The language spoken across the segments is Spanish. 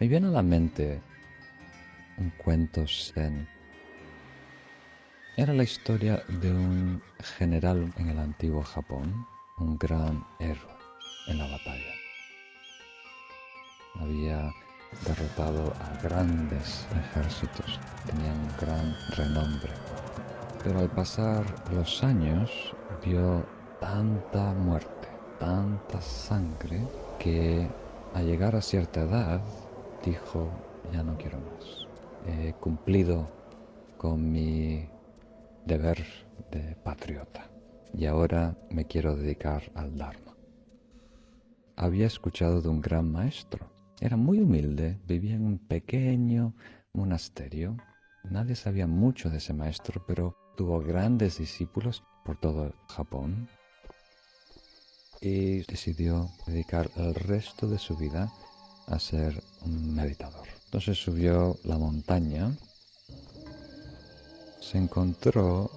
Me viene a la mente un cuento zen. Era la historia de un general en el antiguo Japón, un gran héroe en la batalla. Había derrotado a grandes ejércitos, tenía un gran renombre. Pero al pasar los años vio tanta muerte, tanta sangre, que al llegar a cierta edad dijo, ya no quiero más. He cumplido con mi deber de patriota y ahora me quiero dedicar al Dharma. Había escuchado de un gran maestro. Era muy humilde, vivía en un pequeño monasterio. Nadie sabía mucho de ese maestro, pero tuvo grandes discípulos por todo Japón y decidió dedicar el resto de su vida a ser un meditador. Entonces subió la montaña, se encontró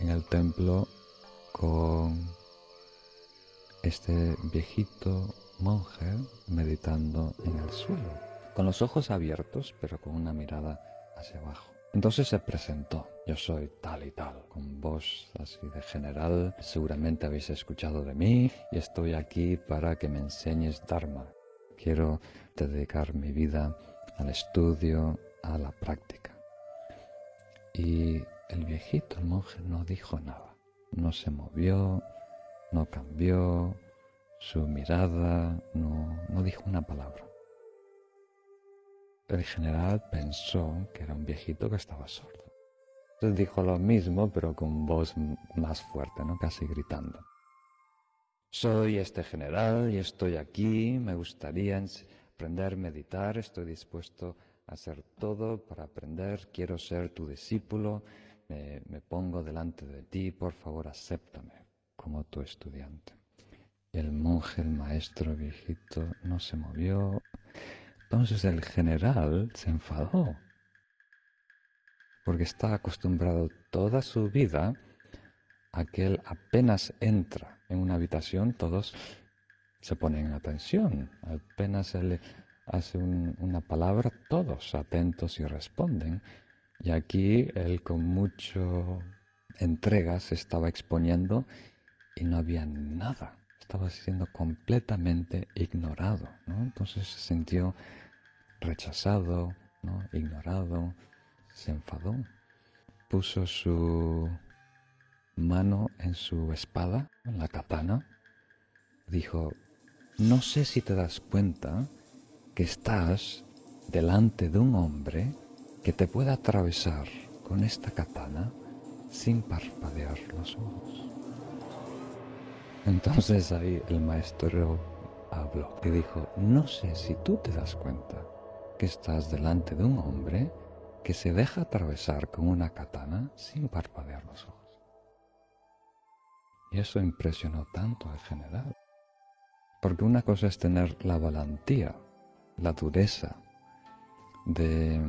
en el templo con este viejito monje meditando en el suelo, con los ojos abiertos pero con una mirada hacia abajo. Entonces se presentó, yo soy tal y tal, con voz así de general, seguramente habéis escuchado de mí y estoy aquí para que me enseñes Dharma. Quiero dedicar mi vida al estudio, a la práctica. Y el viejito, el monje, no dijo nada, no se movió, no cambió su mirada, no, no dijo una palabra. El general pensó que era un viejito que estaba sordo. Entonces dijo lo mismo, pero con voz más fuerte, ¿no? casi gritando. Soy este general y estoy aquí, me gustaría aprender a meditar, estoy dispuesto a hacer todo para aprender, quiero ser tu discípulo, me, pongo delante de ti, por favor acéptame como tu estudiante. El monje, el maestro viejito, no se movió, entonces el general se enfadó, porque está acostumbrado toda su vida a que él apenas entra en una habitación, todos se ponen en atención. Apenas él hace una palabra, todos atentos y responden. Y aquí él con mucho entrega se estaba exponiendo y no había nada. Estaba siendo completamente ignorado. Entonces se sintió rechazado, ¿no? ignorado, se enfadó, puso su mano en su espada, en la katana, dijo, no sé si te das cuenta que estás delante de un hombre que te puede atravesar con esta katana sin parpadear los ojos. Entonces ahí el maestro habló y dijo, no sé si tú te das cuenta que estás delante de un hombre que se deja atravesar con una katana sin parpadear los ojos. Y eso impresionó tanto al general. Porque una cosa es tener la valentía, la dureza de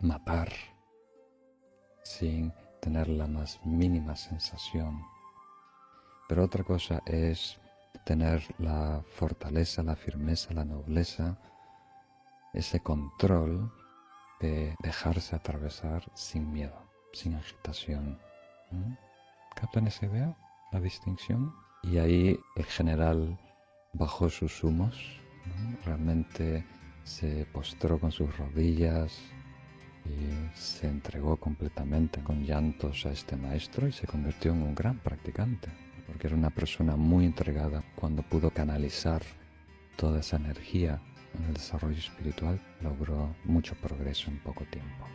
matar sin tener la más mínima sensación. Pero otra cosa es tener la fortaleza, la firmeza, la nobleza ese control de dejarse atravesar sin miedo, sin agitación. ¿Captan esa idea? La distinción. Y ahí el general bajó sus humos, realmente se postró con sus rodillas y se entregó completamente con llantos a este maestro y se convirtió en un gran practicante, porque era una persona muy entregada cuando pudo canalizar toda esa energía en el desarrollo espiritual logró mucho progreso en poco tiempo.